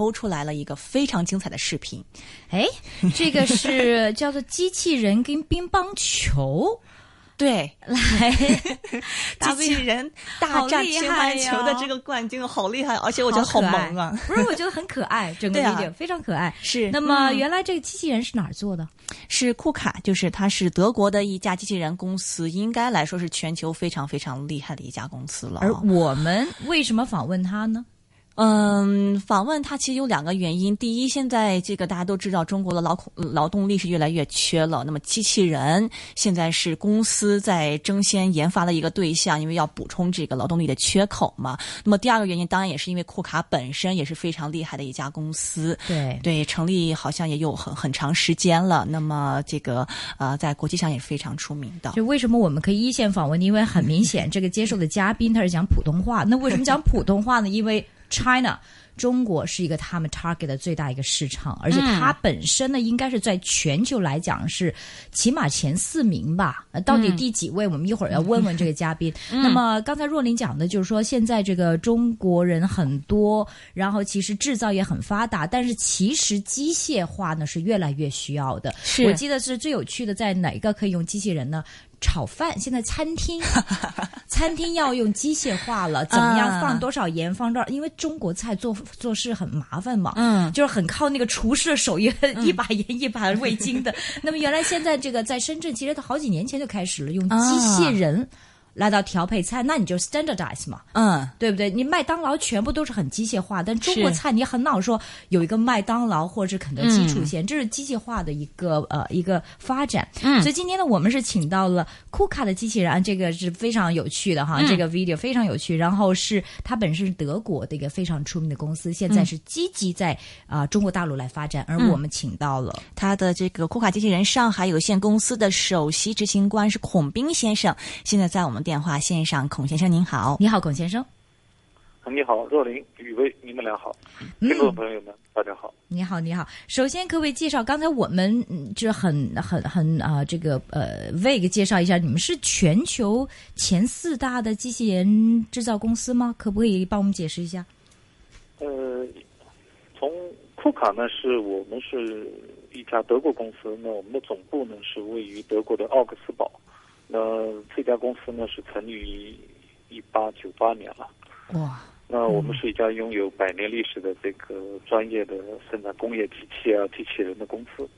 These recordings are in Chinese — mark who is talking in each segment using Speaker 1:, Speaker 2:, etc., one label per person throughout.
Speaker 1: 剖出来了一个非常精彩的视频。
Speaker 2: 哎，这个是 叫做机器人跟乒乓球。
Speaker 1: 对，
Speaker 2: 来，
Speaker 1: 机器人大战乒乓球的这个冠军好厉害，而且我觉得好萌啊！
Speaker 2: 不是，我觉得很可爱，整个 video 非常可爱。
Speaker 1: 是，
Speaker 2: 那么原来这个机器人是哪儿做的？
Speaker 1: 是库卡，就是它是德国的一家机器人公司，应该来说是全球非常非常厉害的一家公司了。
Speaker 2: 而我们为什么访问它呢？
Speaker 1: 嗯，访问它其实有两个原因。第一，现在这个大家都知道，中国的劳劳动力是越来越缺了。那么，机器人现在是公司在争先研发的一个对象，因为要补充这个劳动力的缺口嘛。那么，第二个原因当然也是因为库卡本身也是非常厉害的一家公司。
Speaker 2: 对
Speaker 1: 对，成立好像也有很很长时间了。那么，这个呃，在国际上也是非常出名的。
Speaker 2: 就为什么我们可以一线访问？因为很明显，这个接受的嘉宾他是讲普通话。那为什么讲普通话呢？因为 China，中国是一个他们 target 的最大一个市场，而且它本身呢，应该是在全球来讲是起码前四名吧。到底第几位？我们一会儿要问问这个嘉宾。那么刚才若琳讲的就是说，现在这个中国人很多，然后其实制造业很发达，但是其实机械化呢是越来越需要的。我记得是最有趣的，在哪一个可以用机器人呢？炒饭，现在餐厅 餐厅要用机械化了，怎么样放多少盐放多少？因为中国菜做做事很麻烦嘛，嗯，就是很靠那个厨师的手艺，一把盐一把味精的。那么原来现在这个在深圳，其实好几年前就开始了用机械人。来到调配菜，那你就 standardize 嘛，
Speaker 1: 嗯，
Speaker 2: 对不对？你麦当劳全部都是很机械化，但中国菜你很老说有一个麦当劳或者是肯德基出现，这是机械化的一个呃一个发展。
Speaker 1: 嗯，
Speaker 2: 所以今天呢，我们是请到了库卡的机器人，这个是非常有趣的哈，这个 video 非常有趣。然后是它本身是德国的一个非常出名的公司，现在是积极在啊中国大陆来发展，而我们请到了
Speaker 1: 他的这个库卡机器人上海有限公司的首席执行官是孔斌先生，现在在我们。电话线上，孔先生您好，
Speaker 2: 你好，孔先生。
Speaker 3: 你好，若琳、雨薇，你们俩好，听众朋友们，大家好。
Speaker 2: 你好，你好。首先，可不可以介绍？刚才我们就很、很、很啊，这个呃，Vig 介绍一下，你们是全球前四大的机器人制造公司吗？可不可以帮我们解释一下？
Speaker 3: 呃，从库卡呢，是我们是一家德国公司，那我们的总部呢是位于德国的奥克斯堡。那这家公司呢是成立于一八九八年了，
Speaker 2: 哇！
Speaker 3: 那我们是一家拥有百年历史的这个专业的生产工业机器啊机器人的公司。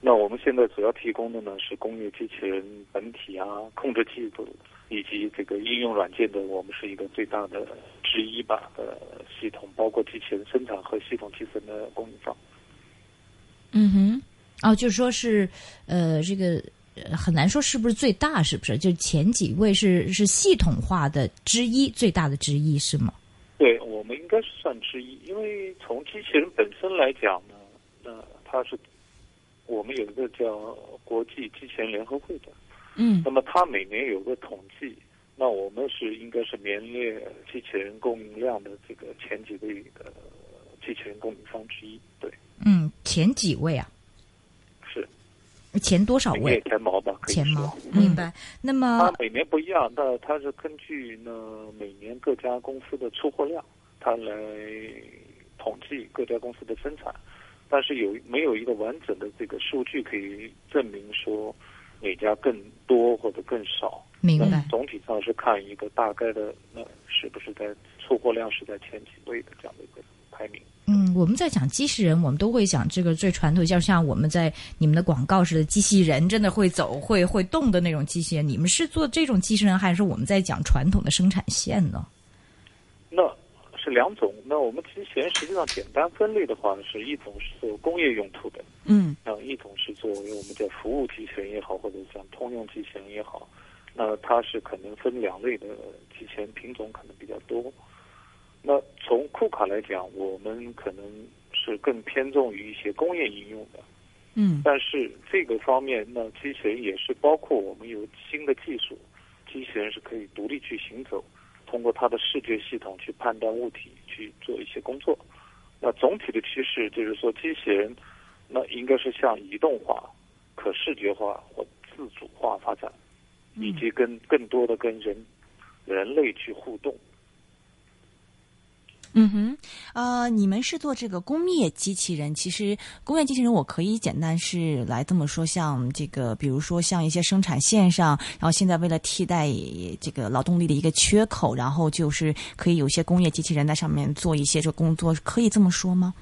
Speaker 3: 那我们现在主要提供的呢是工业机器人本体啊、控制技术以及这个应用软件的，我们是一个最大的之一吧的系统，包括机器人生产和系统集成的供应商。
Speaker 2: 嗯哼，哦，就是说是呃这个。很难说是不是最大，是不是？就前几位是是系统化的之一，最大的之一是吗？
Speaker 3: 对我们应该是算之一，因为从机器人本身来讲呢，那它是我们有一个叫国际机器人联合会的，
Speaker 2: 嗯，
Speaker 3: 那么它每年有个统计，那我们是应该是名列机器人供应量的这个前几位的机器人供应商之一，对，
Speaker 2: 嗯，前几位啊。前多少位？
Speaker 3: 前毛吧，
Speaker 2: 前毛，明白。那么
Speaker 3: 它每年不一样，那它是根据呢每年各家公司的出货量，它来统计各家公司的生产。但是有没有一个完整的这个数据可以证明说哪家更多或者更少？
Speaker 2: 明白。
Speaker 3: 总体上是看一个大概的，那是不是在出货量是在前几位的这样的一个排名？
Speaker 2: 嗯，我们在讲机器人，我们都会讲这个最传统，就像我们在你们的广告似的，机器人真的会走、会会动的那种机器人。你们是做这种机器人，还是我们在讲传统的生产线呢？
Speaker 3: 那是两种。那我们机器人实际上简单分类的话，是一种是做工业用途的，
Speaker 1: 嗯，
Speaker 3: 那一种是作为我们叫服务机器人也好，或者像通用机器人也好，那它是可能分两类的机器人品种，可能比较多。那从库卡来讲，我们可能是更偏重于一些工业应用的，
Speaker 1: 嗯，
Speaker 3: 但是这个方面，那机器人也是包括我们有新的技术，机器人是可以独立去行走，通过它的视觉系统去判断物体，去做一些工作。那总体的趋势就是说，机器人那应该是向移动化、可视觉化或自主化发展，以及跟更多的跟人人类去互动。
Speaker 1: 嗯哼，呃，你们是做这个工业机器人，其实工业机器人我可以简单是来这么说，像这个，比如说像一些生产线上，然后现在为了替代这个劳动力的一个缺口，然后就是可以有些工业机器人在上面做一些这工作，可以这么说吗？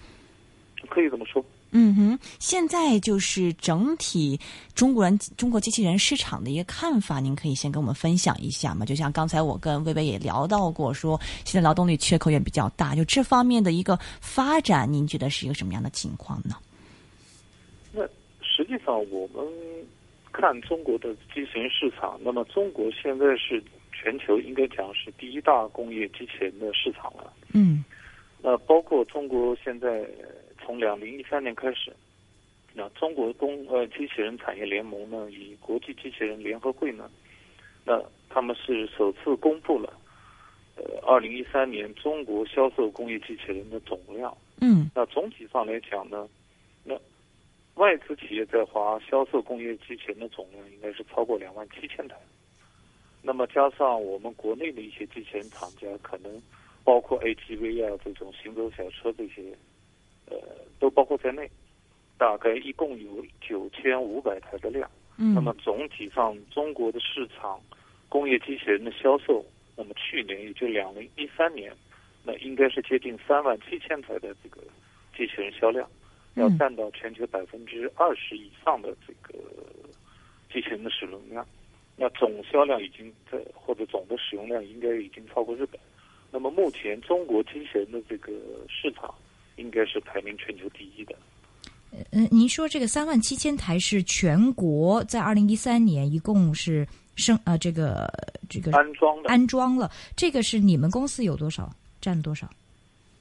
Speaker 3: 可以这么说。
Speaker 1: 嗯哼，现在就是整体中国人中国机器人市场的一个看法，您可以先跟我们分享一下嘛？就像刚才我跟薇薇也聊到过，说现在劳动力缺口也比较大，就这方面的一个发展，您觉得是一个什么样的情况呢？
Speaker 3: 那实际上我们看中国的机器人市场，那么中国现在是全球应该讲是第一大工业机器人的市场了。
Speaker 1: 嗯，
Speaker 3: 那包括中国现在。从两零一三年开始，那中国工呃机器人产业联盟呢，与国际机器人联合会呢，那他们是首次公布了，呃，二零一三年中国销售工业机器人的总量。
Speaker 1: 嗯。
Speaker 3: 那总体上来讲呢，那外资企业在华销售工业机器人的总量应该是超过两万七千台。那么加上我们国内的一些机器人厂家，可能包括 AGV 啊这种行走小车这些。呃，都包括在内，大概一共有九千五百台的量。
Speaker 1: 嗯。
Speaker 3: 那么总体上，中国的市场工业机器人的销售，那么去年也就两零一三年，那应该是接近三万七千台的这个机器人销量，要占到全球百分之二十以上的这个机器人的使用量。那总销量已经在或者总的使用量应该已经超过日本。那么目前中国机器人的这个市场。应该是排名全球第一的。
Speaker 2: 嗯，您说这个三万七千台是全国在二零一三年一共是生呃这个这个
Speaker 3: 安装的
Speaker 2: 安装了，这个是你们公司有多少占多少？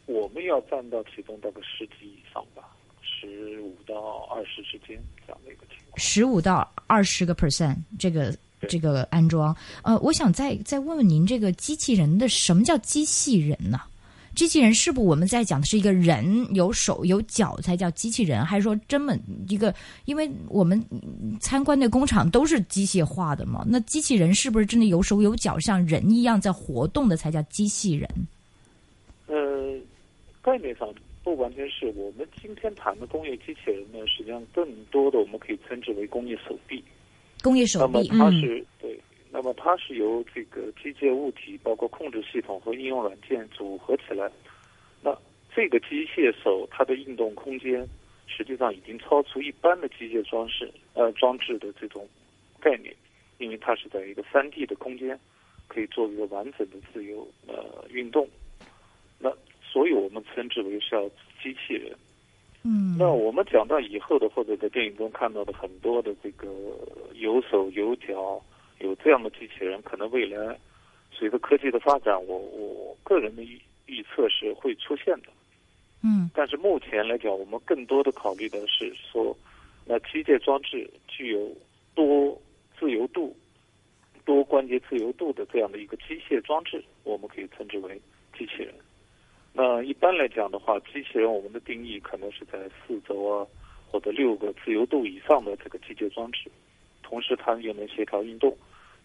Speaker 3: 我们要占到其中大概十几以上吧，十五到二十之间这样的一个情况。
Speaker 2: 十五到二十个 percent 这个这个安装，呃，我想再再问问您，这个机器人的什么叫机器人呢？机器人是不我们在讲的是一个人有手有脚才叫机器人，还是说这么一个？因为我们参观的工厂都是机械化的嘛，那机器人是不是真的有手有脚，像人一样在活动的才叫机器人？
Speaker 3: 呃，概念上不完全是我们今天谈的工业机器人呢，实际上更多的我们可以称之为工业手臂。
Speaker 2: 工业手臂，
Speaker 3: 它是对。那么它是由这个机械物体，包括控制系统和应用软件组合起来。那这个机械手它的运动空间，实际上已经超出一般的机械装饰呃装置的这种概念，因为它是在一个三 D 的空间，可以做一个完整的自由呃运动。那所以我们称之为是要机器人。
Speaker 2: 嗯。
Speaker 3: 那我们讲到以后的，或者在电影中看到的很多的这个有手有脚。有这样的机器人，可能未来随着科技的发展，我我个人的预预测是会出现的。
Speaker 2: 嗯。
Speaker 3: 但是目前来讲，我们更多的考虑的是说，那机械装置具有多自由度、多关节自由度的这样的一个机械装置，我们可以称之为机器人。那一般来讲的话，机器人我们的定义可能是在四轴啊或者六个自由度以上的这个机械装置，同时它又能协调运动。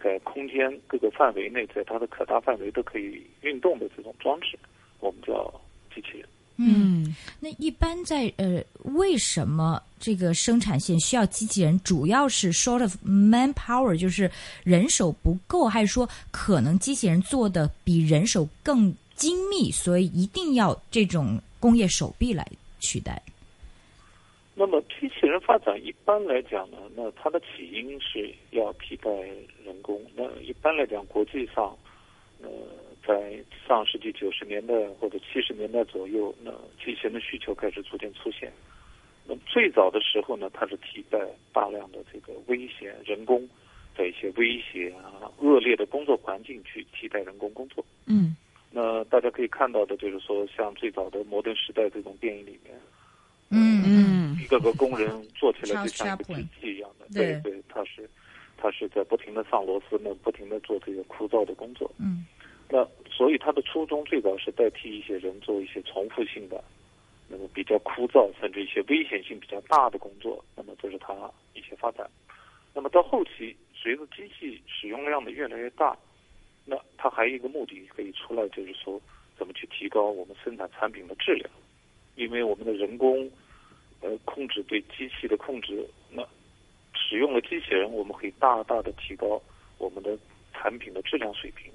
Speaker 3: 在空间各个范围内，在它的可大范围都可以运动的这种装置，我们叫机器人。
Speaker 2: 嗯，那一般在呃，为什么这个生产线需要机器人？主要是 short of manpower，就是人手不够，还是说可能机器人做的比人手更精密，所以一定要这种工业手臂来取代？
Speaker 3: 那么机器人发展一般来讲呢，那它的起因是要替代人工。那一般来讲，国际上，呃，在上世纪九十年代或者七十年代左右，那机器人的需求开始逐渐出现。那最早的时候呢，它是替代大量的这个危险人工，的一些危险啊、恶劣的工作环境去替代人工工作。
Speaker 1: 嗯。
Speaker 3: 那大家可以看到的就是说，像最早的《摩登时代》这种电影里面。一个个工人做起来就像一个机器一样的，
Speaker 2: 对
Speaker 3: 对，他是，他是在不停的上螺丝，那不停的做这个枯燥的工作。
Speaker 2: 嗯，
Speaker 3: 那所以他的初衷最早是代替一些人做一些重复性的，那么比较枯燥甚至一些危险性比较大的工作。那么这是他一些发展。那么到后期，随着机器使用量的越来越大，那它还有一个目的可以出来，就是说怎么去提高我们生产产品的质量，因为我们的人工呃控制对机器的控制，那使用了机器人，我们可以大大的提高我们的产品的质量水平，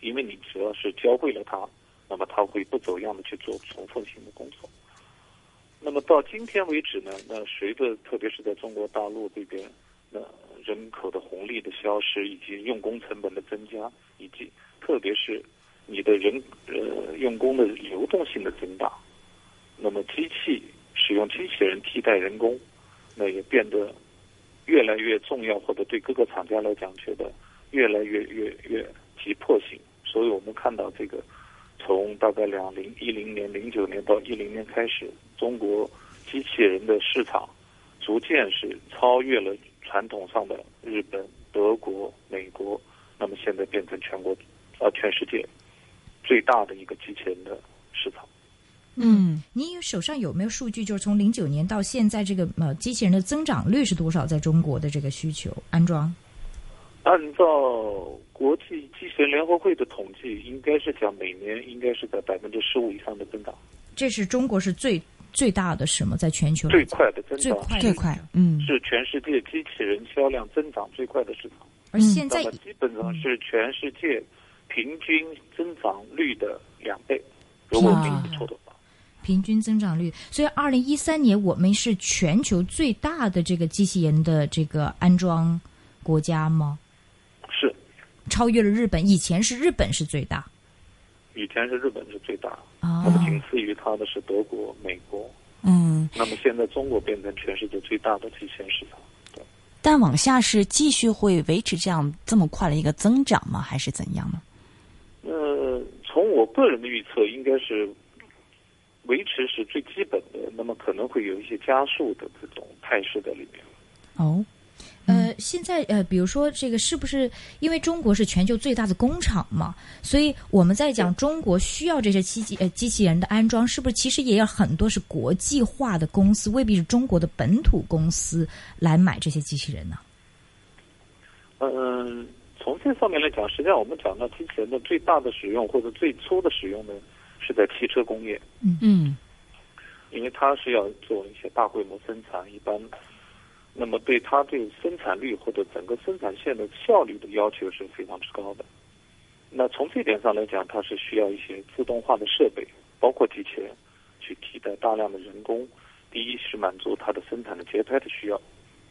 Speaker 3: 因为你只要是教会了它，那么它会不走样的去做重复性的工作。那么到今天为止呢，那随着特别是在中国大陆这边，那人口的红利的消失，以及用工成本的增加，以及特别是你的人呃用工的流动性的增大，那么机器使用机器人替代人工，那也变得越来越重要，或者对各个厂家来讲，觉得越来越越越急迫性。所以我们看到这个。从大概两零一零年、零九年到一零年开始，中国机器人的市场逐渐是超越了传统上的日本、德国、美国，那么现在变成全国啊全世界最大的一个机器人的市场。
Speaker 2: 嗯，你手上有没有数据？就是从零九年到现在，这个呃机器人的增长率是多少？在中国的这个需求安装？
Speaker 3: 按照国际机器人联合会的统计，应该是讲每年应该是在百分之十五以上的增长。
Speaker 2: 这是中国是最最大的什么？在全球
Speaker 3: 最快的增长，
Speaker 2: 最快
Speaker 1: 最快，嗯，
Speaker 3: 是全世界机器人销量增长最快的市场。
Speaker 2: 而现在
Speaker 3: 基本上是全世界平均增长率的两倍，如果没记错的话。
Speaker 2: 平均增长率，所以二零一三年我们是全球最大的这个机器人的这个安装国家吗？是超越了日本，以前是日本是最大，
Speaker 3: 以前是日本是最大，
Speaker 2: 哦、
Speaker 3: 那么仅次于它的是德国、美国，
Speaker 1: 嗯，
Speaker 3: 那么现在中国变成全世界最大的机器人市场，对。
Speaker 1: 但往下是继续会维持这样这么快的一个增长吗？还是怎样呢？
Speaker 3: 呃，从我个人的预测，应该是维持是最基本的，那么可能会有一些加速的这种态势在里面。
Speaker 1: 哦。
Speaker 2: 呃，现在呃，比如说这个是不是因为中国是全球最大的工厂嘛？所以我们在讲中国需要这些机器呃机器人的安装，是不是其实也有很多是国际化的公司，未必是中国的本土公司来买这些机器人呢？
Speaker 3: 嗯，从这方面来讲，实际上我们讲到机器人的最大的使用或者最初的使用呢，是在汽车工业。
Speaker 2: 嗯
Speaker 1: 嗯，
Speaker 3: 因为它是要做一些大规模生产，一般。那么，对它对生产率或者整个生产线的效率的要求是非常之高的。那从这点上来讲，它是需要一些自动化的设备，包括机器人，去替代大量的人工。第一是满足它的生产的节拍的需要，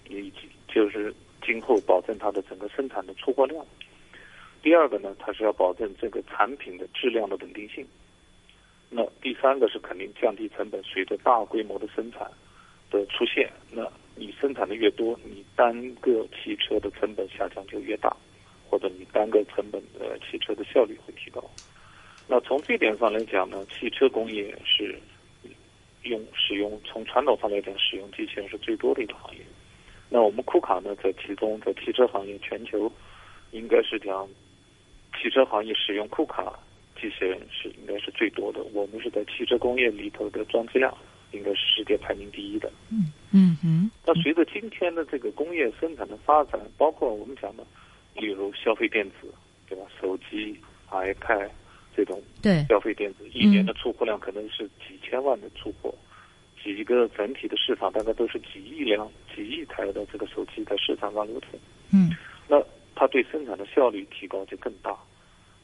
Speaker 3: 以及就是今后保证它的整个生产的出货量。第二个呢，它是要保证这个产品的质量的稳定性。那第三个是肯定降低成本，随着大规模的生产的出现，那。你生产的越多，你单个汽车的成本下降就越大，或者你单个成本的汽车的效率会提高。那从这点上来讲呢，汽车工业是用使用从传统上来讲，使用机器人是最多的一个行业。那我们库卡呢，在其中在汽车行业全球应该是讲汽车行业使用库卡机器人是应该是最多的。我们是在汽车工业里头的装机量。应该是世界排名第一的。
Speaker 1: 嗯嗯嗯。
Speaker 3: 那随着今天的这个工业生产的发展，包括我们讲的，例如消费电子，对吧？手机、iPad 这种
Speaker 2: 对
Speaker 3: 消费电子，一年的出货量可能是几千万的出货，几个整体的市场大概都是几亿辆、几亿台的这个手机在市场上流通。
Speaker 2: 嗯。
Speaker 3: 那它对生产的效率提高就更大。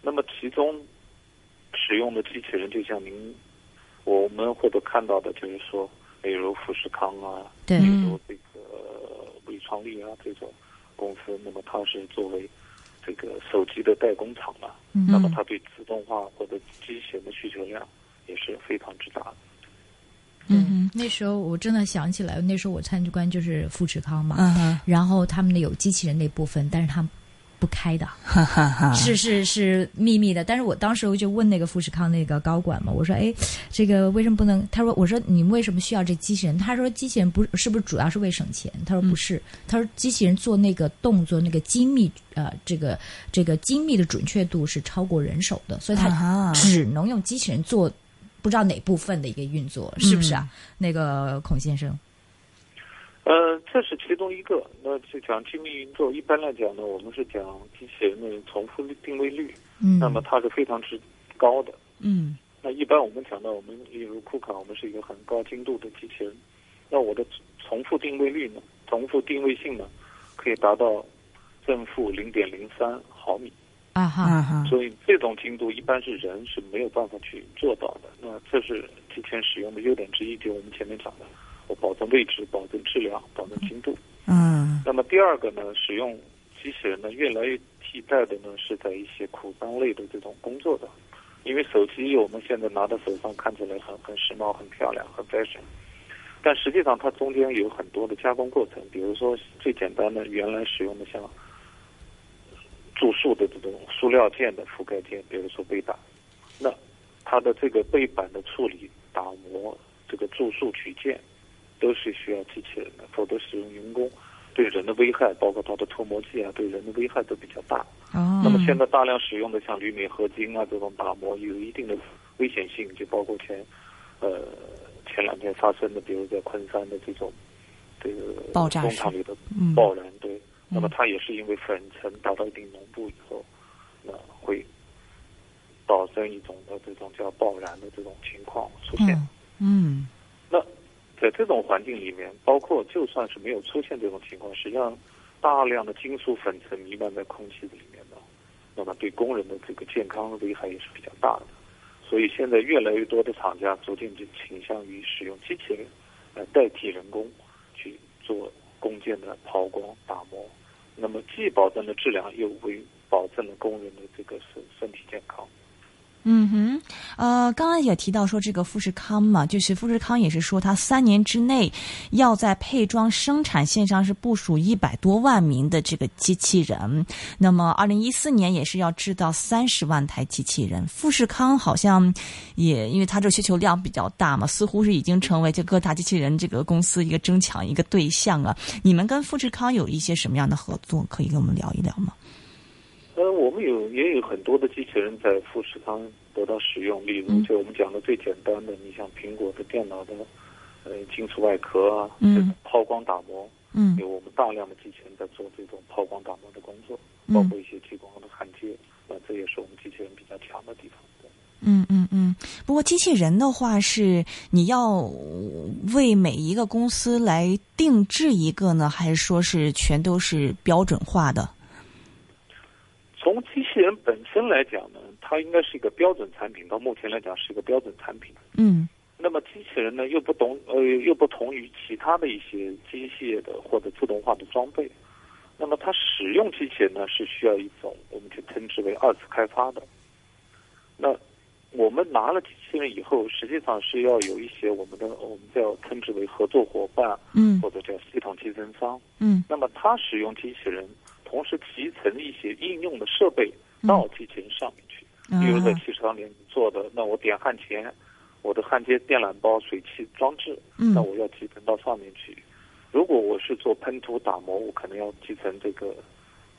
Speaker 3: 那么其中使用的机器人，就像您。我们或者看到的就是说，例如富士康啊，
Speaker 2: 比
Speaker 3: 如这个伟创力啊这种公司，那么它是作为这个手机的代工厂嘛，那么它对自动化或者机器人的需求量也是非常之大的。
Speaker 2: 嗯，那时候我真的想起来，那时候我参观就是富士康嘛，
Speaker 1: 嗯
Speaker 2: 然后他们的有机器人那部分，但是他们。不开的，是是是秘密的。但是我当时我就问那个富士康那个高管嘛，我说：“哎，这个为什么不能？”他说：“我说你们为什么需要这机器人？”他说：“机器人不是不是主要是为省钱？”他说：“不是，他说机器人做那个动作那个精密呃，这个这个精密的准确度是超过人手的，所以他只能用机器人做不知道哪部分的一个运作，是不是啊？那个孔先生。”
Speaker 3: 呃，这是其中一个。那就讲精密运作，一般来讲呢，我们是讲机器人的重复定位率。
Speaker 2: 嗯。
Speaker 3: 那么它是非常之高的。
Speaker 2: 嗯
Speaker 3: 那一般我们讲到我们例如库卡，我们是一个很高精度的机器人，那我的重复定位率呢，重复定位性呢，可以达到正负零点零三毫米。
Speaker 2: 啊哈，
Speaker 3: 所以这种精度一般是人是没有办法去做到的。那这是机器人使用的优点之一，就我们前面讲的，我保证位置、保证质量、保证精度。
Speaker 1: 嗯。
Speaker 3: 那么第二个呢，使用机器人呢，越来越替代的呢是在一些苦脏类的这种工作的，因为手机我们现在拿在手上看起来很很时髦、很漂亮、很 fashion，但实际上它中间有很多的加工过程，比如说最简单的原来使用的像注塑的这种塑料件的覆盖件，比如说背板，那它的这个背板的处理、打磨、这个注塑取件，都是需要机器人的，否则使用人工对人的危害，包括它的脱模剂啊，对人的危害都比较大。
Speaker 2: 哦。
Speaker 3: 那么现在大量使用的像铝镁合金啊这种打磨有一定的危险性，就包括前呃前两天发生的，比如在昆山的这种这个
Speaker 1: 爆炸
Speaker 3: 工厂里的
Speaker 1: 嗯
Speaker 3: 爆燃，对，那么它也是因为粉尘达到一定浓度以后，那会导致一种的这种叫爆燃的这种情况出现。
Speaker 1: 嗯。
Speaker 3: 那在这种环境里面，包括就算是没有出现这种情况，实际上大量的金属粉尘弥漫在空气里面的，那么对工人的这个健康危害也是比较大的。所以现在越来越多的厂家逐渐就倾向于使用机器人来代替人工去做工件的抛光打磨，那么既保证了质量，又为保证了工人的这个身身体健康。
Speaker 1: 嗯哼，呃，刚刚也提到说这个富士康嘛，就是富士康也是说，它三年之内要在配装生产线上是部署一百多万名的这个机器人。那么，二零一四年也是要制造三十万台机器人。富士康好像也因为它这需求量比较大嘛，似乎是已经成为这各大机器人这个公司一个争抢一个对象啊。你们跟富士康有一些什么样的合作？可以跟我们聊一聊吗？
Speaker 3: 呃，我们有也有很多的机器人在富士康得到使用，例如
Speaker 1: 嗯。
Speaker 3: 就我们讲的最简单的，你像苹果的电脑的呃金属外壳啊，
Speaker 1: 嗯。
Speaker 3: 抛光打磨，
Speaker 1: 嗯。
Speaker 3: 有我们大量的机器人在做这种抛光打磨的工作，
Speaker 1: 嗯。
Speaker 3: 包括一些激光的焊接，那这也是我们机器人比较强的地方。对
Speaker 1: 嗯嗯嗯，不过机器人的话是你要为每一个公司来定制一个呢，还是说是全都是标准化的？
Speaker 3: 从机器人本身来讲呢，它应该是一个标准产品，到目前来讲是一个标准产品。
Speaker 1: 嗯
Speaker 3: 那么机器人呢，又不同呃，又不同于其他的一些机械的或者自动化的装备。那么它使用机器人呢，是需要一种我们就称之为二次开发的。那我们拿了机器人以后，实际上是要有一些我们的我们叫称之为合作伙伴
Speaker 1: 嗯
Speaker 3: 或者叫系统集成商。
Speaker 1: 嗯
Speaker 3: 那么它使用机器人，同时集成一些应用的设备到机器人上面去。比如在
Speaker 1: 嗯
Speaker 3: 汽车上面做的，那我点焊钳，我的焊接电缆包、水汽装置，
Speaker 1: 嗯
Speaker 3: 那我要集成到上面去。如果我是做喷涂打磨，我可能要集成这个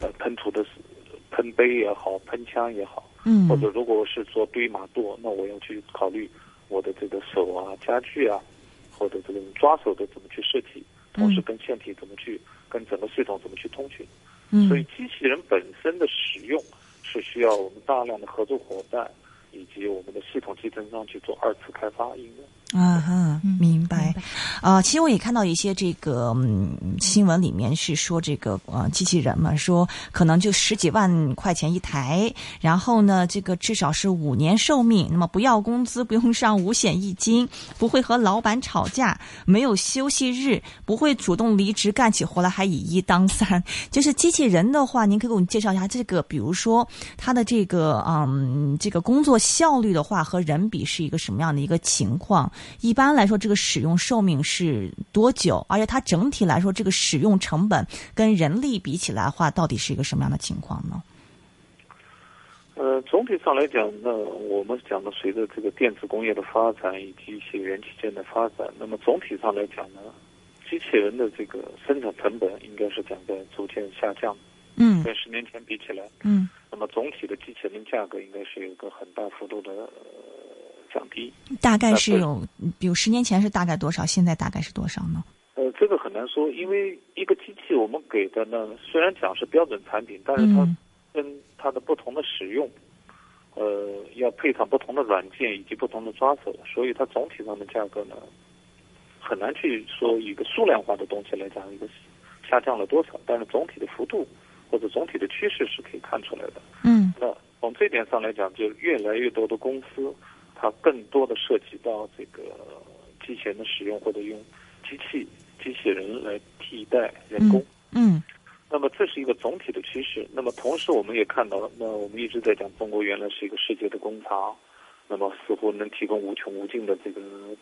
Speaker 3: 呃喷涂的喷杯也好，喷枪也好，
Speaker 1: 嗯
Speaker 3: 或者如果我是做堆码垛，那我要去考虑我的这个手啊、家具啊，或者这个抓手的怎么去设计，同时跟线体怎么去，跟整个系统怎么去通讯。
Speaker 1: 嗯
Speaker 3: 所以机器人本身的使用是需要我们大量的合作伙伴以及我们的系统集成商去做二次开发应用。
Speaker 1: 啊哈，
Speaker 2: 明白。
Speaker 1: 啊、其实我也看到一些这个嗯新闻里面是说这个呃机器人嘛，说可能就十几万块钱一台，然后呢，这个至少是五年寿命，那么不要工资，不用上五险一金，不会和老板吵架，没有休息日，不会主动离职，干起活来还以一当三。就是机器人的话，您可以给我们介绍一下这个，比如说它的这个嗯这个工作效率的话，和人比是一个什么样的一个情况？一般来说，这个使用寿命是多久？而且它整体来说，这个使用成本跟人力比起来的话，到底是一个什么样的情况呢？
Speaker 3: 呃，总体上来讲呢，我们讲的随着这个电子工业的发展以及一些元器件的发展，那么总体上来讲呢，机器人的这个生产成本应该是讲在逐渐下降，
Speaker 1: 嗯
Speaker 3: 跟十年前比起来，
Speaker 1: 嗯
Speaker 3: 那么总体的机器人价格应该是有一个很大幅度的、呃、降低。
Speaker 1: 大概是有，比如十年前是大概多少？现在大概是多少呢？
Speaker 3: 呃，这个很难说，因为一个机器我们给的呢，虽然讲是标准产品，但是它
Speaker 1: 嗯
Speaker 3: 跟它的不同的使用，呃，要配上不同的软件以及不同的抓手，所以它总体上的价格呢，很难去说一个数量化的东西来讲一个下降了多少，但是总体的幅度或者总体的趋势是可以看出来的。
Speaker 1: 嗯
Speaker 3: 那从这点上来讲，就越来越多的公司，它更多的涉及到这个机器人的使用，或者用机器机器人来替代人工。
Speaker 1: 嗯
Speaker 3: 那么这是一个总体的趋势。那么同时，我们也看到了，那我们一直在讲，中国原来是一个世界的工厂，那么似乎能提供无穷无尽的这个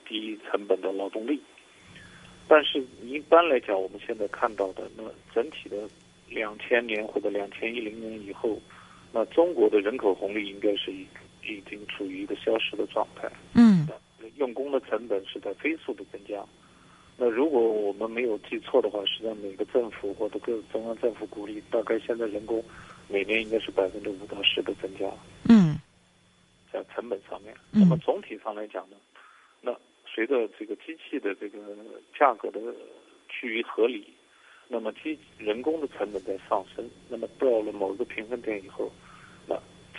Speaker 3: 低成本的劳动力。但是，一般来讲，我们现在看到的，那整体的两千年或者两千一零年以后，那中国的人口红利应该是已已经处于一个消失的状态。
Speaker 1: 嗯
Speaker 3: 用工的成本是在飞速的增加。那如果我们没有记错的话，实际上每个政府或者各中央政府鼓励，大概现在人工每年应该是百分之五到十的增加，
Speaker 1: 嗯
Speaker 3: 在成本上面。
Speaker 1: 嗯
Speaker 3: 那么总体上来讲呢，那随着这个机器的这个价格的趋于合理，那么机人工的成本在上升，那么到了某个平衡点以后，那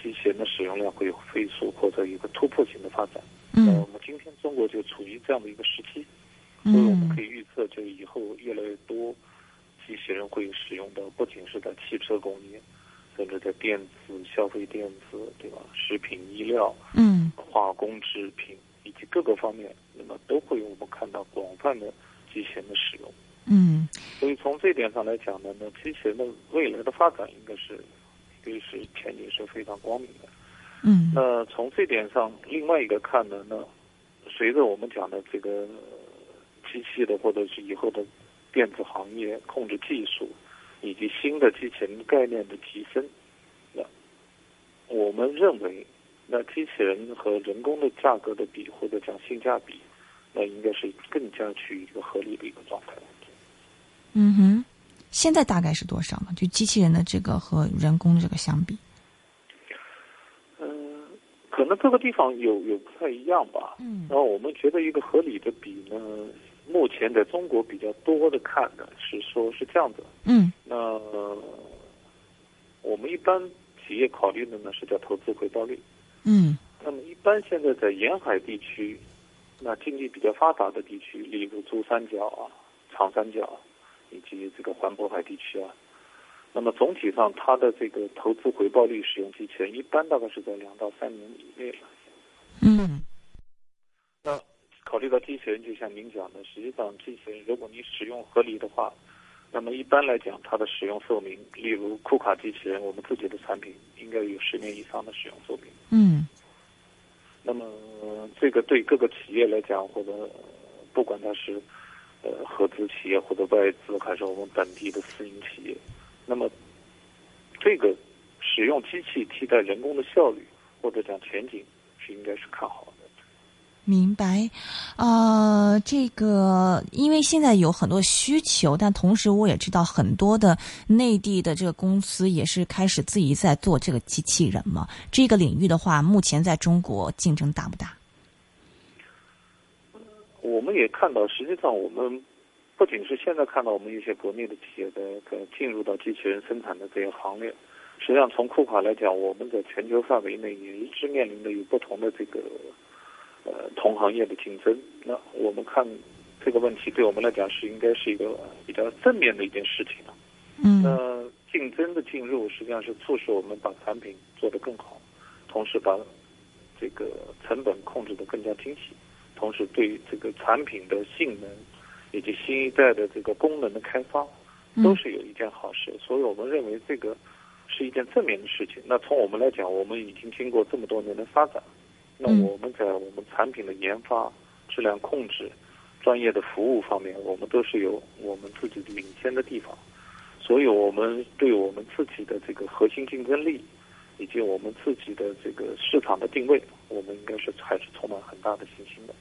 Speaker 3: 机器人的使用量会有飞速或者一个突破性的发展。那我
Speaker 1: 嗯
Speaker 3: 们今天中国就处于这样的一个时期，所以我们可
Speaker 1: 嗯
Speaker 3: 以预测，就以后越来越多机器人会使用的，不仅是在汽车工业，甚至在电子、消费电子，对吧？食品、医疗、
Speaker 1: 嗯
Speaker 3: 化工制品以及各个方面，那么都会有我们看到广泛的机器人的使用。
Speaker 1: 嗯
Speaker 3: 所以从这点上来讲呢，那机器人的未来的发展应该是，应该是前景是非常光明的。
Speaker 1: 嗯
Speaker 3: 那从这点上，另外一个看呢，那随着我们讲的这个机器的或者是以后的电子行业控制技术，以及新的机器人概念的提升，那我们认为，那机器人和人工的价格的比，或者讲性价比，那应该是更加趋于一个合理的一个状态。
Speaker 1: 嗯哼，现在大概是多少呢？就机器人的这个和人工的这个相比。
Speaker 3: 嗯，可能各个地方有有不太一样吧。
Speaker 1: 嗯
Speaker 3: 然后我们觉得一个合理的比呢，目前在中国比较多的看的是说是这样子。
Speaker 1: 嗯
Speaker 3: 那、我们一般企业考虑的呢是叫投资回报率。
Speaker 1: 嗯
Speaker 3: 那么一般现在在沿海地区，那经济比较发达的地区，例如珠三角啊、长三角以及这个环渤海地区啊，那么总体上它的这个投资回报率使用机器人一般大概是在两到三年以内了。
Speaker 1: 嗯
Speaker 3: 那考虑到机器人，就像您讲的，实际上机器人如果你使用合理的话，那么一般来讲，它的使用寿命，例如库卡机器人，我们自己的产品应该有十年以上的使用寿命。
Speaker 1: 嗯
Speaker 3: 那么呃这个对各个企业来讲，或者呃不管它是呃合资企业或者外资，还是我们本地的私营企业，那么这个使用机器替代人工的效率或者讲前景是应该是看好的。
Speaker 1: 明白，呃，这个因为现在有很多需求，但同时我也知道很多的内地的这个公司也是开始自己在做这个机器人嘛。这个领域的话，目前在中国竞争大不大？
Speaker 3: 我们也看到，实际上我们不仅是现在看到我们一些国内的企业在在进入到机器人生产的这个行列，实际上从库卡来讲，我们在全球范围内也一直面临着有不同的这个呃同行业的竞争。那我们看这个问题对我们来讲是应该是一个比较正面的一件事情了。
Speaker 1: 嗯
Speaker 3: 那竞争的进入实际上是促使我们把产品做得更好，同时把这个成本控制得更加精细，同时对这个产品的性能以及新一代的这个功能的开发，都是有一件好事。所以我们认为这个是一件正面的事情。那从我们来讲，我们已经经过这么多年的发展，那
Speaker 1: 嗯
Speaker 3: 我们在我们产品的研发、质量控制、专业的服务方面，我们都是有我们自己的领先的地方。所以，我们对我们自己的这个核心竞争力，以及我们自己的这个市场的定位，我们应该是还是充满很大的信心的。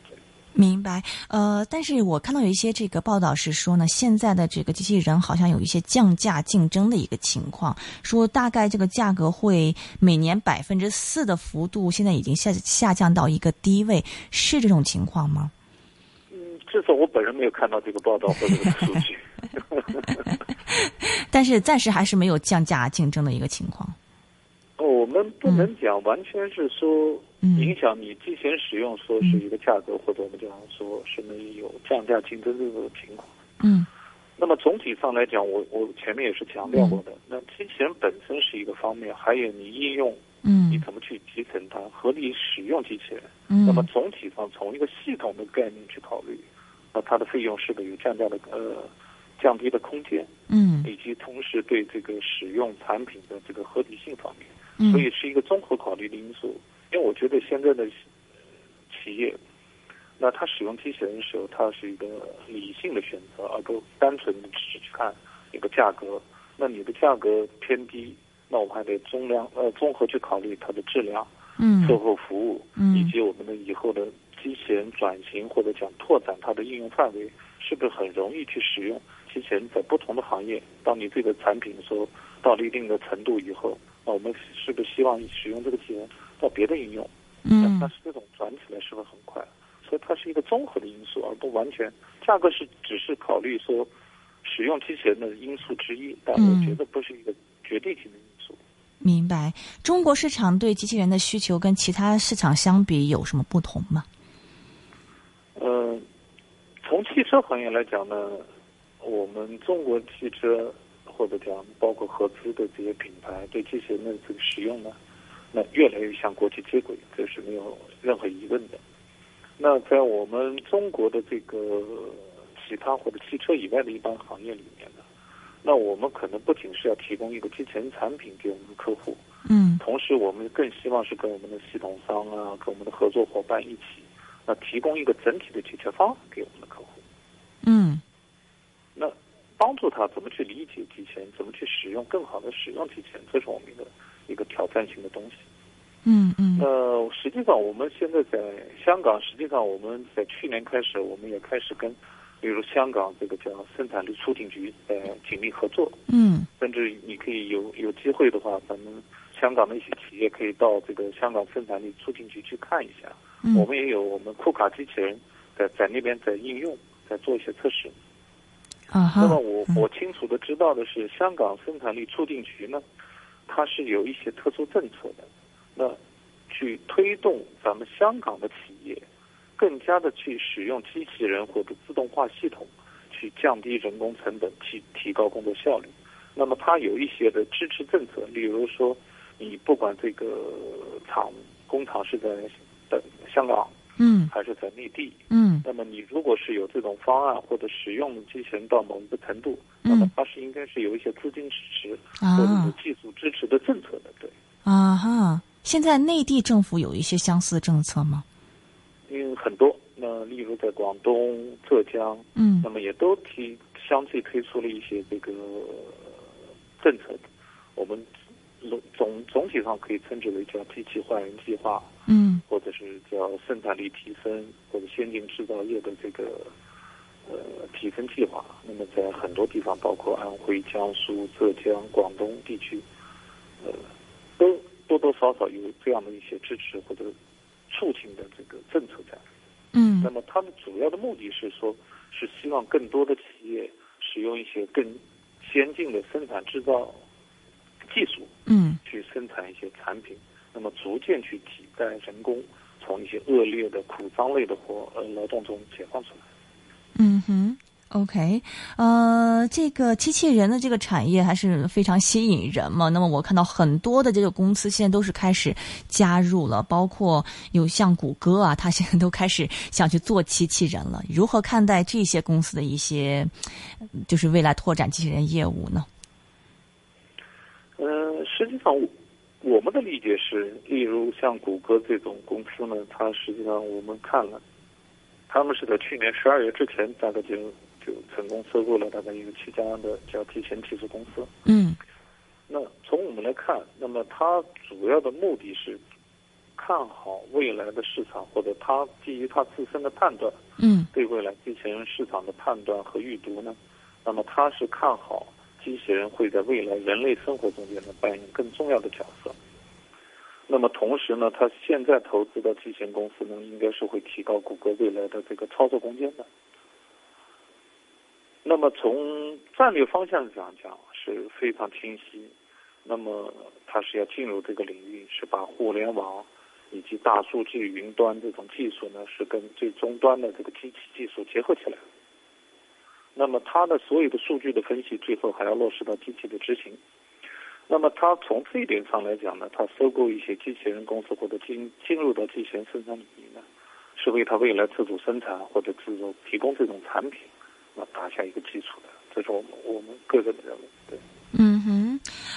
Speaker 1: 明白，呃，但是我看到有一些这个报道是说呢，现在的这个机器人好像有一些降价竞争的一个情况，说大概这个价格会每年百分之四的幅度，现在已经下下降到一个低位，是这种情况吗？
Speaker 3: 嗯，至少我本人没有看到这个报道或者这个数据。
Speaker 1: 但是暂时还是没有降价竞争的一个情况。
Speaker 3: 我们们不能讲完全是说
Speaker 1: 嗯。
Speaker 3: 影响你机器人使用，说是一个价格，或者我们讲说是能有降价竞争这种情况。
Speaker 1: 嗯。
Speaker 3: 那么总体上来讲，我我前面也是强调过的，那机器人本身是一个方面，还有你应用，嗯。你
Speaker 1: 嗯
Speaker 3: 怎么去集成它，合理使用机器人。
Speaker 1: 嗯，
Speaker 3: 那么总体上从一个系统的概念去考虑，那它的费用是不是有降价的呃降低的空间，
Speaker 1: 嗯。
Speaker 3: 以及同时对这个使用产品的这个合理性方面，
Speaker 1: 嗯，
Speaker 3: 所以是一个综合考虑的因素。因为我觉得现在的企业，那他使用机器人的时候，它是一个理性的选择，而不单纯的只是去看一个价格。那你的价格偏低，那我们还得综量呃综合去考虑它的质量、
Speaker 1: 嗯
Speaker 3: 售后服务，
Speaker 1: 嗯
Speaker 3: 以及我们的以后的机器人转型或者讲拓展它的应用范围，是不是很容易去使用机器人在不同的行业？当你这个产品说到了一定的程度以后，那我们是不是希望使用这个机器人到别的应用？
Speaker 1: 嗯
Speaker 3: 但是这种转起来是不是很快？所以它是一个综合的因素，而不完全价格是只是考虑说使用机器人的因素之一，但
Speaker 1: 嗯
Speaker 3: 我觉得不是一个决定性的因素。
Speaker 1: 明白。中国市场对机器人的需求跟其他市场相比有什么不同吗？
Speaker 3: 呃，从汽车行业来讲呢，我们中国汽车或者讲包括合资的这些品牌对机器人的这个使用呢，那越来越向国际接轨，这是没有任何疑问的。那在我们中国的这个其他或者汽车以外的一般行业里面呢，那我们可能不仅是要提供一个机器人产品给我们的客户，
Speaker 1: 嗯。
Speaker 3: 同时我们更希望是跟我们的系统商啊，跟我们的合作伙伴一起，那提供一个整体的解决方案给我们的客户，
Speaker 1: 嗯。
Speaker 3: 那帮助他怎么去理解机器人，怎么去使用，更好的使用机器人，这是我们一个一个挑战性的东西。
Speaker 1: 嗯嗯
Speaker 3: 那实际上我们现在在香港，实际上我们在去年开始，我们也开始跟，比如香港这个叫生产力促进局呃紧密合作，
Speaker 1: 嗯
Speaker 3: 甚至你可以有有机会的话，咱们香港的一些企业可以到这个香港生产力促进局去看一下。
Speaker 1: 嗯，
Speaker 3: 我们也有我们库卡机器人在在那边在应用，在做一些测试。
Speaker 1: 啊
Speaker 3: 那么我我清楚的知道的是，香港生产力促进局呢，它是有一些特殊政策的，那去推动咱们香港的企业更加的去使用机器人或者自动化系统，去降低人工成本，去提高工作效率。那么它有一些的支持政策，例如说，你不管这个厂工厂是在的香港
Speaker 1: 嗯。
Speaker 3: 还是在内地，
Speaker 1: 嗯。
Speaker 3: 那么你如果是有这种方案或者使用机器人到某一个程度，
Speaker 1: 嗯。
Speaker 3: 那么它是应该是有一些资金支持或者是
Speaker 1: 啊
Speaker 3: 技术支持的政策的，对。
Speaker 1: 啊哈！现在内地政府有一些相似政策吗？
Speaker 3: 因为很多，那例如在广东、浙江，
Speaker 1: 嗯。
Speaker 3: 那么也都提相继推出了一些这个呃政策，我们总总体上可以称之为叫机器换人计划，
Speaker 1: 嗯
Speaker 3: 或者是叫生产力提升或者先进制造业的这个呃提升计划。那么在很多地方，包括安徽、江苏、浙江、广东地区，呃，都多多少少有这样的一些支持或者促进的这个政策在。
Speaker 1: 嗯
Speaker 3: 那么他们主要的目的是说，是希望更多的企业使用一些更先进的生产制造技术，
Speaker 1: 嗯
Speaker 3: 去生产一些产品，那么逐渐去替代人工，从一些恶劣的苦脏类的活呃劳动中解放出来。
Speaker 1: 嗯哼。OK，呃，这个机器人的这个产业还是非常吸引人嘛。那么我看到很多的这个公司现在都是开始加入了，包括有像谷歌啊，它现在都开始想去做机器人了。如何看待这些公司的一些，就是未来拓展机器人业务呢？
Speaker 3: 呃，实际上我我们的理解是，例如像谷歌这种公司呢，它实际上我们看了，他们是在去年十二月之前，大概就就成功收购了大概有七家的叫提前技术公司。
Speaker 1: 嗯。
Speaker 3: 那从我们来看，那么它主要的目的是看好未来的市场，或者它基于它自身的判断，
Speaker 1: 嗯。
Speaker 3: 对未来机器人市场的判断和预读呢，那么它是看好机器人会在未来人类生活中间呢扮演更重要的角色。那么同时呢，它现在投资的机器人公司呢，应该是会提高谷歌未来的这个操作空间的。那么从战略方向上讲是非常清晰。那么它是要进入这个领域，是把互联网以及大数据、云端这种技术呢，是跟最终端的这个机器技术结合起来。那么它的所有的数据的分析，最后还要落实到机器的执行。那么它从这一点上来讲呢，它收购一些机器人公司或者进进入到机器人生产领域呢，是为它未来自主生产或者自主提供这种产品，那打下一个基础的。这是我们我们个人的认为，对。
Speaker 1: 嗯哼，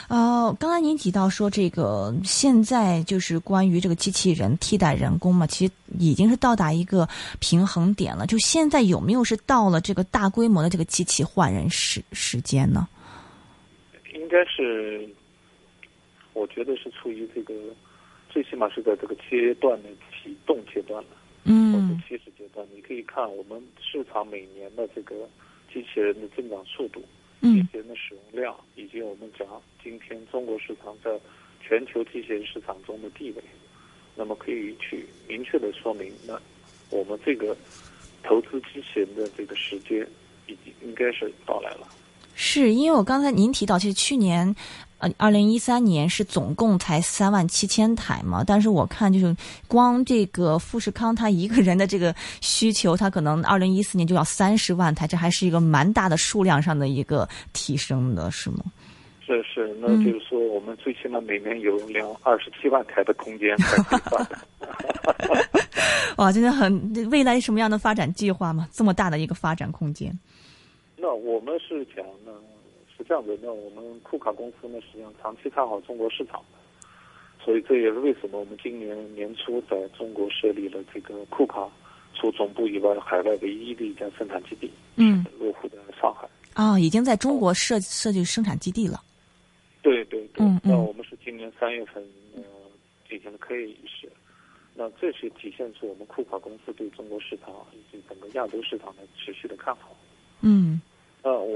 Speaker 1: 呃，刚才您提到说这个现在就是关于这个机器人替代人工嘛，其实已经是到达一个平衡点了。就现在有没有是到了这个大规模的这个机器换人时时间呢？
Speaker 3: 应该是，我觉得是处于这个，最起码是在这个阶段的启动阶段了，
Speaker 1: 嗯，
Speaker 3: 或者起始阶段。你可以看我们市场每年的这个机器人的增长速度。机器人的使用量，以及我们讲今天中国市场在全球机器人市场中的地位，那么可以去明确的说明，那我们这个投资机器人的这个时间已经应该是到来了。
Speaker 1: 是因为我刚才您提到，其实去年。呃，二零一三年是总共才三万七千台嘛，但是我看就是光这个富士康他一个人的这个需求，他可能二零一四年就要三十万台，这还是一个蛮大的数量上的一个提升的，是吗？
Speaker 3: 是是，那就是说我们最起码每年有两二十七万台的空间才可以发展。
Speaker 1: 哇，真的很未来什么样的发展计划吗？这么大的一个发展空间？
Speaker 3: 那我们是讲呢。是这样子，那我们库卡公司呢，实际上长期看好中国市场，所以这也是为什么我们今年年初在中国设立了这个库卡，除总部以外，海外唯一的一家生产基地，
Speaker 1: 嗯，
Speaker 3: 落户在上海。
Speaker 1: 啊，已经在中国设设计生产基地了。
Speaker 3: 对对对，
Speaker 1: 嗯
Speaker 3: 那我们是今年三月份呃进行了开业仪式，那这是体现出我们库卡公司对中国市场以及整个亚洲市场的持续的看好。
Speaker 1: 嗯。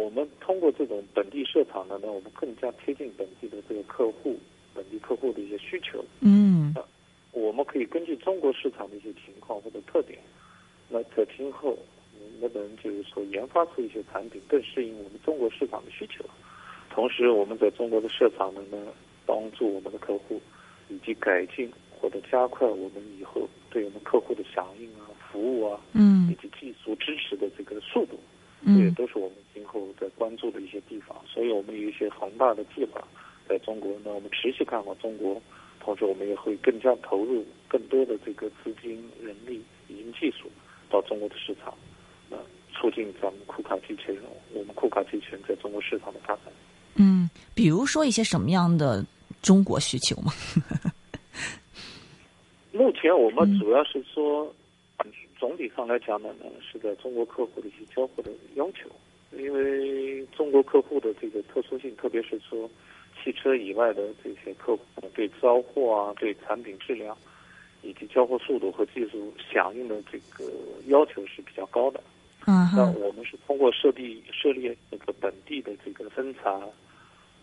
Speaker 3: 那我们通过这种本地设厂呢，那我们更加贴近本地的这个客户，本地客户的一些需求。
Speaker 1: 嗯，
Speaker 3: 那我们可以根据中国市场的一些情况或者特点，那在今后能不能就是说研发出一些产品更适应我们中国市场的需求？同时，我们在中国的设厂呢，能帮助我们的客户以及改进或者加快我们以后对我们客户的响应啊、服务啊，
Speaker 1: 嗯，
Speaker 3: 以及技术支持的这个速度。
Speaker 1: 这
Speaker 3: 也都是我们今后在关注的一些地方，所以我们有一些宏大的计划，在中国呢，我们持续看好中国，同时我们也会更加投入更多的这个资金、人力以及技术到中国的市场，呃，促进咱们库卡机器人，我们库卡机器人在中国市场的发展。
Speaker 1: 嗯，比如说一些什么样的中国需求吗？
Speaker 3: 目前我们主要是说。总体上来讲呢，是在中国客户的一些交互的要求，因为中国客户的这个特殊性，特别是说汽车以外的这些客户对招货啊、对产品质量以及交货速度和技术响应的这个要求是比较高的。
Speaker 1: 嗯
Speaker 3: 那我们是通过设立设立那个本地的这个生产、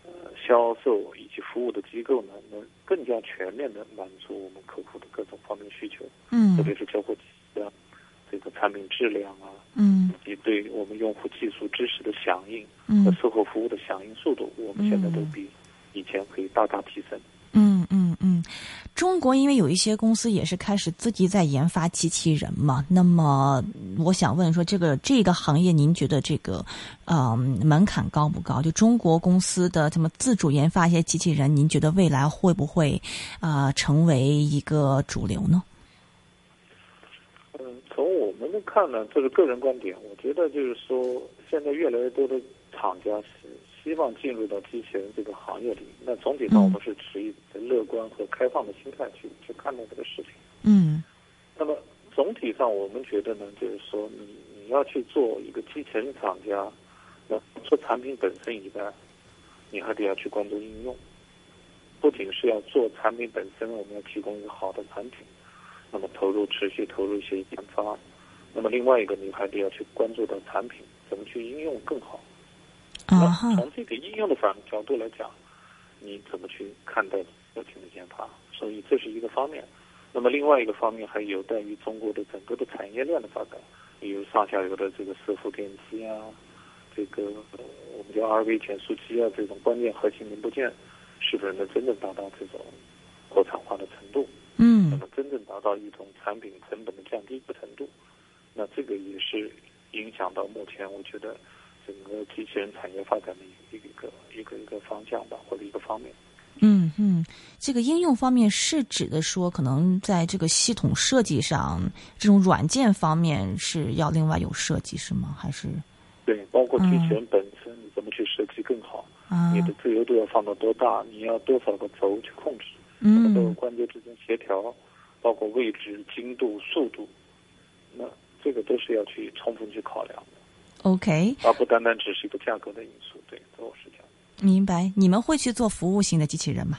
Speaker 3: 呃销售以及服务的机构呢，能更加全面的满足我们客户的各种方面需求。
Speaker 1: 嗯，
Speaker 3: 特别是交货的。这个产品质量啊，
Speaker 1: 嗯，
Speaker 3: 以及对我们用户技术知识的响应
Speaker 1: 嗯
Speaker 3: 和售后服务的响应速度，我们现在都比以前可以大大提升。
Speaker 1: 嗯嗯嗯，中国因为有一些公司也是开始自己在研发机器人嘛，那么我想问说，这个这个行业您觉得这个呃门槛高不高？就中国公司的什么自主研发一些机器人，您觉得未来会不会啊成为一个主流呢？
Speaker 3: 我们的看呢，这是个人观点。我觉得就是说，现在越来越多的厂家是希望进入到机器人这个行业里。那总体上，我们是持一个乐观和开放的心态去去看待这个事情。
Speaker 1: 嗯。
Speaker 3: 那么总体上，我们觉得呢，就是说，你你要去做一个机器人厂家，那做产品本身以外，你还得要去关注应用。不仅是要做产品本身，我们要提供一个好的产品，那么投入持续投入一些研发。那么另外一个，你还得要去关注到产品怎么去应用更好。
Speaker 1: 那
Speaker 3: 从这个应用的反角度来讲，你怎么去看待不停的研发？所以这是一个方面。那么另外一个方面还有待于中国的整个的产业链的发展，比如上下游的这个伺服电机啊，这个我们叫二维减速机啊，这种关键核心零部件，是不是能真正达到这种国产化的程度？
Speaker 1: 嗯
Speaker 3: 那么真正达到一种产品成本的降低的程度，那这个也是影响到目前我觉得整个机器人产业发展的一个一个一个一个方向吧，或者一个方面。
Speaker 1: 嗯嗯，这个应用方面是指的说，可能在这个系统设计上，这种软件方面是要另外有设计是吗？还是
Speaker 3: 对，包括机器人本身，你怎么去设计更好？
Speaker 1: 啊
Speaker 3: 你的自由度要放到多大？你要多少个轴去控制？那么都有
Speaker 1: 嗯
Speaker 3: 关节之间协调，包括位置、精度、速度，那这个都是要去充分去考量的
Speaker 1: ，OK
Speaker 3: 而不单单只是一个价格的因素。对，都是这样。
Speaker 1: 明白？你们会去做服务型的机器人吗？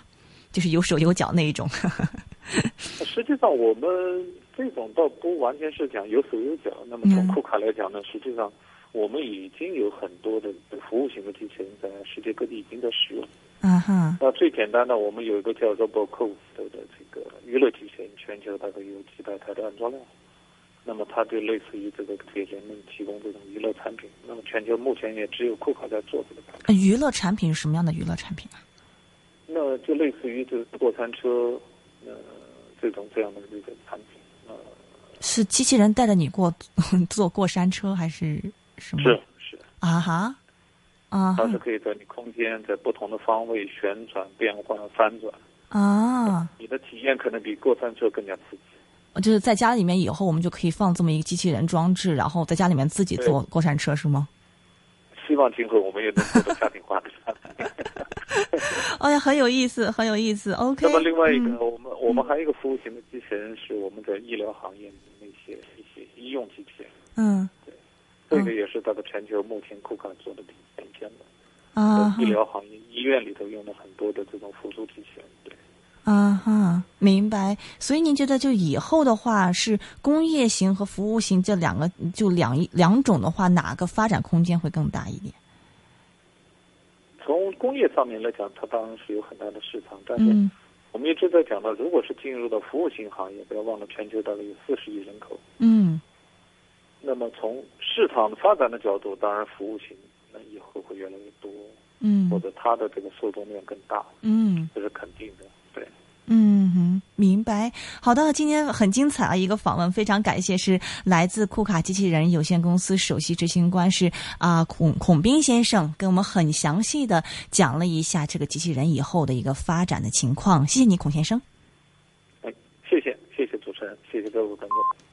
Speaker 1: 就是有手有脚那一种。
Speaker 3: 实际上，我们这种倒不完全是讲有手有脚。那么从
Speaker 1: 嗯
Speaker 3: 库卡来讲呢，实际上我们已经有很多的服务型的机器人在世界各地已经在使用。
Speaker 1: 啊哈，
Speaker 3: 那最简单的，我们有一个叫 RoboCo 的的这个娱乐机器人，全球大概有几百台的安装量。那么它就类似于这个给人们提供这种娱乐产品。那么全球目前也只有库卡在做这个产品。
Speaker 1: 呃娱乐产品是什么样的娱乐产品啊？
Speaker 3: 那就类似于这个过山车，呃，这种这样的这个产品，呃，
Speaker 1: 是机器人带着你过 坐过山车，还是什么？
Speaker 3: 是是，
Speaker 1: 啊哈啊
Speaker 3: 它是可以在你空间在不同的方位旋转、变换、翻转，
Speaker 1: 啊！
Speaker 3: 你的体验可能比过山车更加刺激。
Speaker 1: 就是在家里面以后，我们就可以放这么一个机器人装置，然后在家里面自己坐过山车，是吗？
Speaker 3: 希望今后我们也能做到家庭化的产品。
Speaker 1: 哎呀，很有意思，很有意思。OK。
Speaker 3: 那么另外一个，
Speaker 1: 嗯
Speaker 3: 我们我们还有一个服务型的机器人，是我们在医疗行业的那些一些医用机器人，
Speaker 1: 嗯对
Speaker 3: 这个也是它的全球目前库卡做的顶顶尖的。
Speaker 1: 啊
Speaker 3: 医疗行业，医院里头用了很多的这种辅助机器人，对。
Speaker 1: 啊哈，明白。所以您觉得，就以后的话，是工业型和服务型这两个，就两一两种的话，哪个发展空间会更大一点？
Speaker 3: 从工业上面来讲，它当然是有很大的市场，但是
Speaker 1: 嗯
Speaker 3: 我们一直在讲到，如果是进入到服务型行业，不要忘了全球大概有四十亿人口，
Speaker 1: 嗯
Speaker 3: 那么从市场发展的角度，当然服务型那以后会越来越多，
Speaker 1: 嗯
Speaker 3: 或者它的这个受众面更大，
Speaker 1: 嗯
Speaker 3: 这是肯定的。对，
Speaker 1: 嗯哼，明白。好的，今天很精彩啊，一个访问，非常感谢，是来自库卡机器人有限公司首席执行官是啊、孔孔斌先生，跟我们很详细的讲了一下这个机器人以后的一个发展的情况。谢谢你，孔先生。
Speaker 3: 哎，谢谢谢谢主持人，谢谢各位观众。